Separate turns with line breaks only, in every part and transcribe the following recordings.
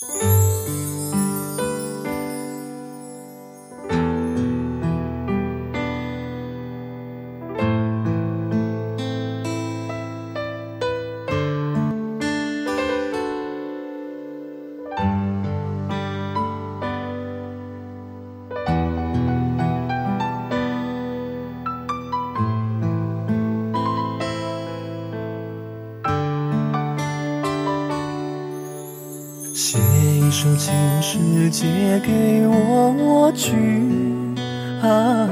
写一首情诗，借给我我去啊，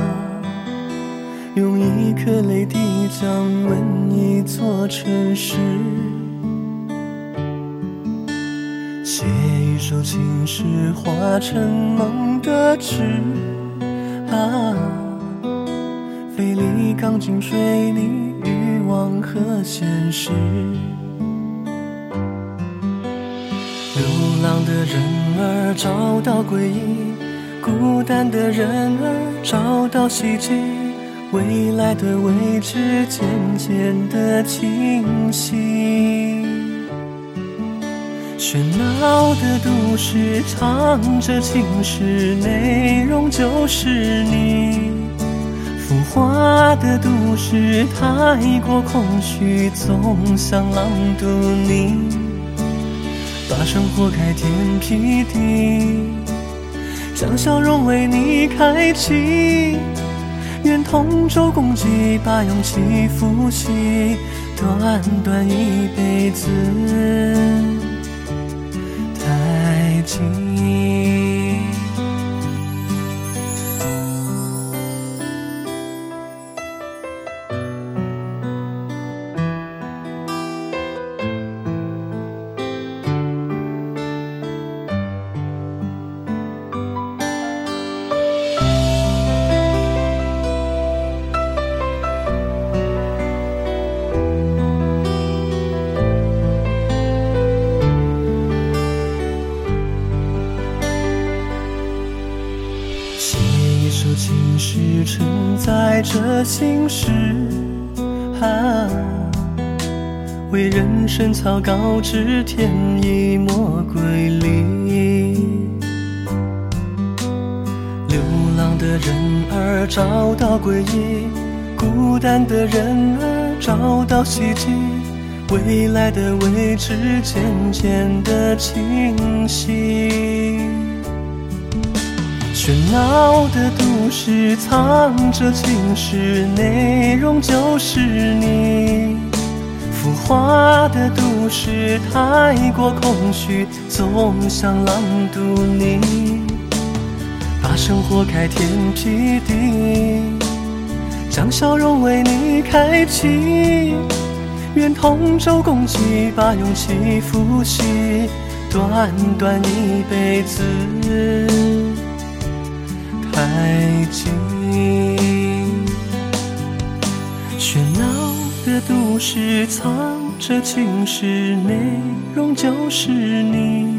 用一颗泪滴将吻一座城市。写一首情诗，化成梦的纸啊，费力钢筋水泥，欲望和现实。浪的人儿找到归依，孤单的人儿找到希冀，未来的位置渐渐的清晰。喧闹的都市唱着情诗，内容就是你。浮华的都市太过空虚，总想朗读你。把生活开天辟地，将笑容为你开启。愿同舟共济，把勇气扶起。短短一辈子，情诗，承载着心事啊，为人生草稿纸添一抹瑰丽。流浪的人儿找到归依，孤单的人儿找到希冀，未来的位置渐渐的清晰。喧闹的都市藏着情诗，内容就是你。浮华的都市太过空虚，总想朗读你。把生活开天辟地，将笑容为你开启。愿同舟共济，把勇气扶起。短短一辈子。太近，喧闹的都市藏着情诗，内容就是你。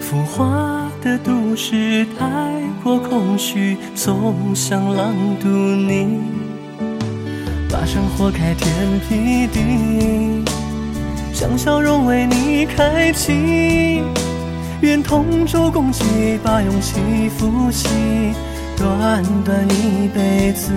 浮华的都市太过空虚，总想朗读你。把生活开天辟地，将笑容为你开启。愿同舟共济，把勇气扶起。短短一辈子，